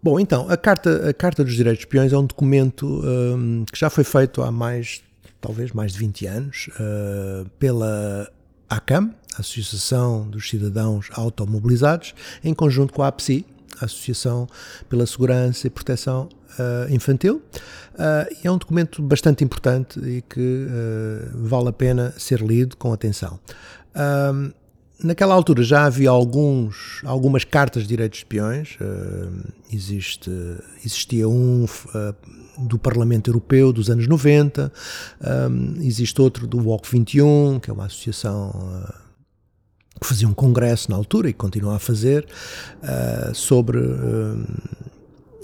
Bom, então, a Carta, a Carta dos Direitos dos Peões é um documento um, que já foi feito há mais, talvez mais de 20 anos, uh, pela ACAM, Associação dos Cidadãos Automobilizados, em conjunto com a APSI, Associação pela Segurança e Proteção uh, Infantil. Uh, é um documento bastante importante e que uh, vale a pena ser lido com atenção. Naquela altura já havia alguns, algumas cartas de direitos de peões. existe, existia um do Parlamento Europeu dos anos 90, existe outro do WOC 21, que é uma associação que fazia um congresso na altura e continua a fazer uh, sobre uh,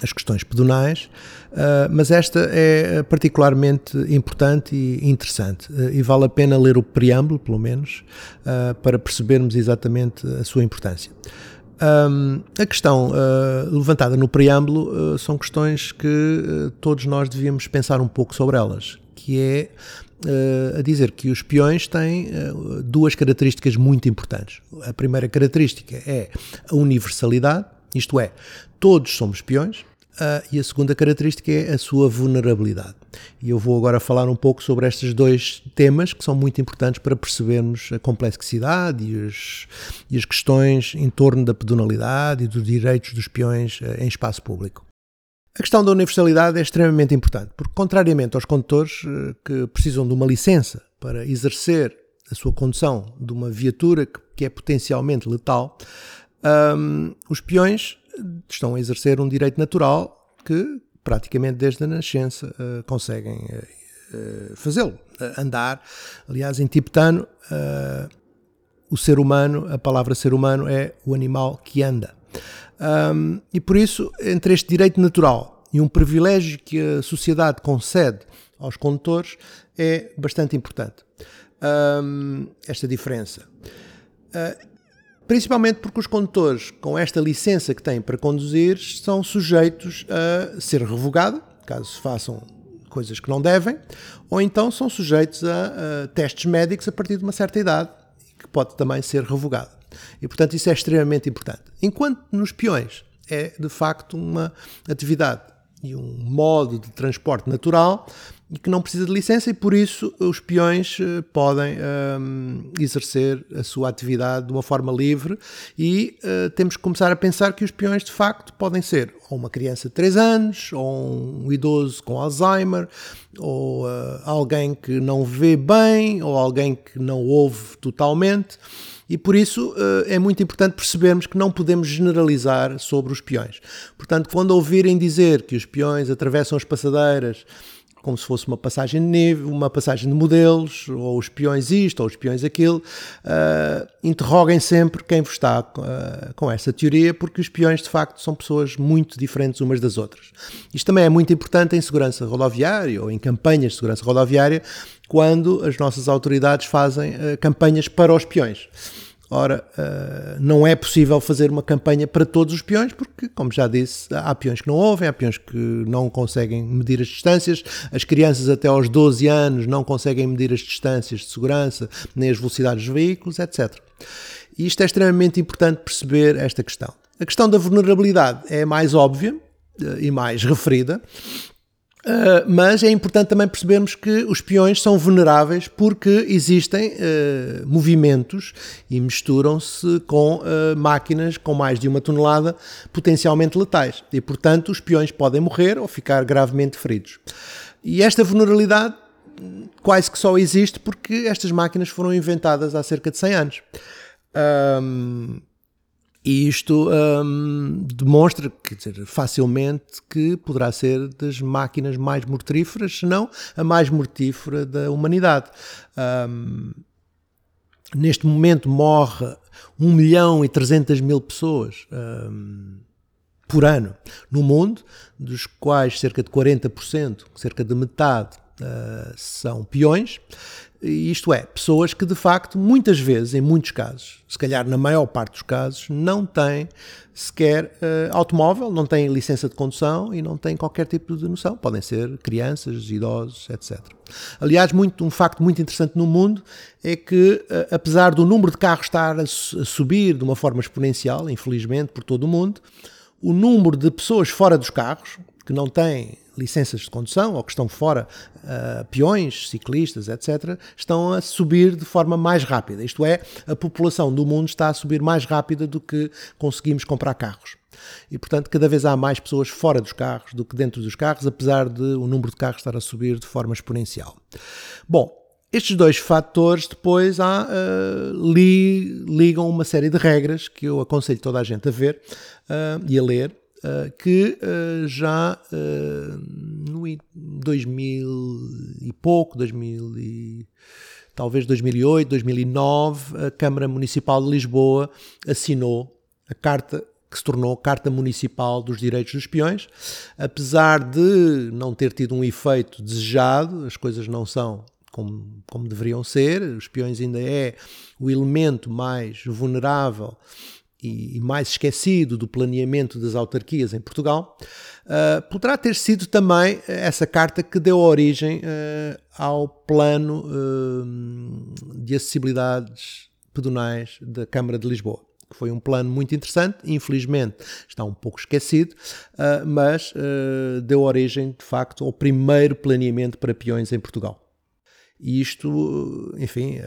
as questões pedonais, uh, mas esta é particularmente importante e interessante e vale a pena ler o preâmbulo, pelo menos, para percebermos exatamente a sua importância. A questão levantada no preâmbulo são questões que todos nós devíamos pensar um pouco sobre elas, que é a dizer que os peões têm duas características muito importantes. A primeira característica é a universalidade, isto é, todos somos peões, uh, e a segunda característica é a sua vulnerabilidade. E eu vou agora falar um pouco sobre estes dois temas que são muito importantes para percebermos a complexidade e, os, e as questões em torno da pedonalidade e dos direitos dos peões em espaço público. A questão da universalidade é extremamente importante, porque, contrariamente aos condutores eh, que precisam de uma licença para exercer a sua condução de uma viatura que, é potencialmente letal, um, os peões estão a exercer um direito natural que, praticamente desde a nascença, uh, conseguem uh, fazê-lo. Andar, aliás, em tibetano, o ser humano, a palavra ser humano é o animal que anda. Um, e por isso, entre este direito natural e um privilégio que a sociedade concede aos condutores é bastante importante. Um, esta diferença. Uh, principalmente porque os condutores, com esta licença que têm para conduzir, são sujeitos a ser revogada, caso façam coisas que não devem, ou então são sujeitos a, a testes médicos a partir de uma certa idade, que pode também ser revogado. E, portanto, isso é extremamente importante. Enquanto nos peões é, de facto, uma atividade e um modo de transporte natural e que não precisa de licença e por isso os peões eh, podem um, exercer a sua atividade de uma forma livre e uh, temos que começar a pensar que os peões de facto podem ser ou uma criança de 3 anos, ou um idoso com Alzheimer, ou uh, alguém que não vê bem, ou alguém que não ouve totalmente. E por isso é muito importante percebermos que não podemos generalizar sobre os peões. Portanto, quando ouvirem dizer que os peões atravessam as passadeiras como se fosse uma passagem de nível, uma passagem de modelos, ou os peões isto, ou os peões aquilo. Uh, interroguem sempre quem vos está uh, com essa teoria, porque os peões, de facto, são pessoas muito diferentes umas das outras. Isto também é muito importante em segurança rodoviária ou em campanhas de segurança rodoviária, quando as nossas autoridades fazem uh, campanhas para os peões. Ora, uh, não é possível fazer uma campanha para todos os peões, porque, como já disse, há peões que não ouvem, há peões que não conseguem medir as distâncias, as crianças até aos 12 anos não conseguem medir as distâncias de segurança, nem as velocidades dos veículos, etc. E isto é extremamente importante perceber esta questão. A questão da vulnerabilidade é mais óbvia uh, e mais referida, Uh, mas é importante também percebermos que os peões são vulneráveis porque existem uh, movimentos e misturam-se com uh, máquinas com mais de uma tonelada potencialmente letais. E, portanto, os peões podem morrer ou ficar gravemente feridos. E esta vulnerabilidade quase que só existe porque estas máquinas foram inventadas há cerca de 100 anos. E isto hum, demonstra, quer dizer, facilmente que poderá ser das máquinas mais mortíferas, se não a mais mortífera da humanidade. Hum, neste momento morre 1 milhão e 300 mil pessoas hum, por ano no mundo, dos quais cerca de 40%, cerca de metade, são peões isto é, pessoas que de facto, muitas vezes, em muitos casos, se calhar na maior parte dos casos, não têm sequer uh, automóvel, não têm licença de condução e não têm qualquer tipo de noção. Podem ser crianças, idosos, etc. Aliás, muito, um facto muito interessante no mundo é que, uh, apesar do número de carros estar a, a subir de uma forma exponencial, infelizmente, por todo o mundo, o número de pessoas fora dos carros, que não têm licenças de condução ou que estão fora, uh, peões, ciclistas, etc., estão a subir de forma mais rápida. Isto é, a população do mundo está a subir mais rápida do que conseguimos comprar carros. E, portanto, cada vez há mais pessoas fora dos carros do que dentro dos carros, apesar de o número de carros estar a subir de forma exponencial. Bom, estes dois fatores depois há, uh, li, ligam uma série de regras que eu aconselho toda a gente a ver uh, e a ler, que já no 2000 e pouco, 2000 e, talvez 2008, 2009, a Câmara Municipal de Lisboa assinou a Carta que se tornou Carta Municipal dos Direitos dos Peões. Apesar de não ter tido um efeito desejado, as coisas não são como, como deveriam ser, os peões ainda é o elemento mais vulnerável e, mais esquecido do planeamento das autarquias em Portugal, uh, poderá ter sido também essa carta que deu origem uh, ao plano uh, de acessibilidades pedonais da Câmara de Lisboa que foi um plano muito interessante, infelizmente está um pouco esquecido, mas deu origem, de facto, ao primeiro planeamento para peões em Portugal. E isto, enfim,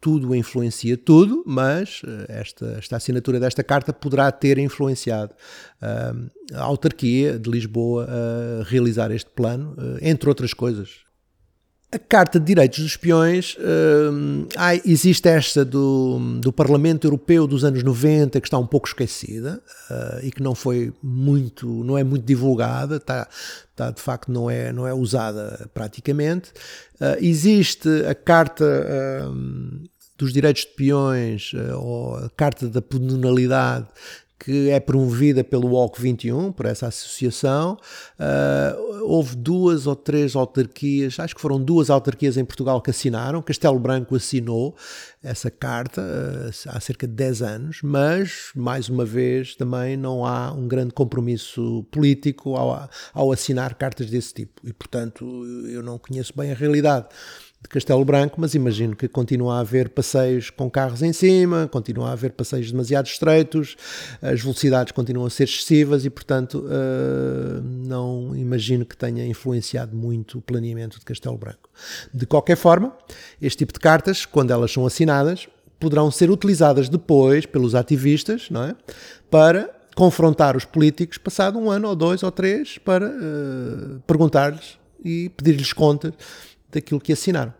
tudo influencia tudo, mas esta, esta assinatura desta carta poderá ter influenciado a autarquia de Lisboa a realizar este plano, entre outras coisas. A Carta de Direitos dos Espiões, uh, existe esta do, do Parlamento Europeu dos anos 90 que está um pouco esquecida uh, e que não foi muito, não é muito divulgada, está, está de facto não é, não é usada praticamente. Uh, existe a Carta dos Direitos de Peões, ou a Carta da Penalidade, que é promovida pelo WOC 21, por essa associação. Uh, houve duas ou três autarquias, acho que foram duas autarquias em Portugal que assinaram. Castelo Branco assinou essa carta uh, há cerca de 10 anos, mas, mais uma vez, também não há um grande compromisso político ao, ao assinar cartas desse tipo. E, portanto, eu não conheço bem a realidade de Castelo Branco, mas imagino que continua a haver passeios com carros em cima, continua a haver passeios demasiado estreitos, as velocidades continuam a ser excessivas e, portanto, uh, não imagino que tenha influenciado muito o planeamento de Castelo Branco. De qualquer forma, este tipo de cartas, quando elas são assinadas, poderão ser utilizadas depois pelos ativistas não é? para confrontar os políticos passado um ano ou dois ou três para uh, perguntar-lhes e pedir-lhes contas daquilo que assinaram.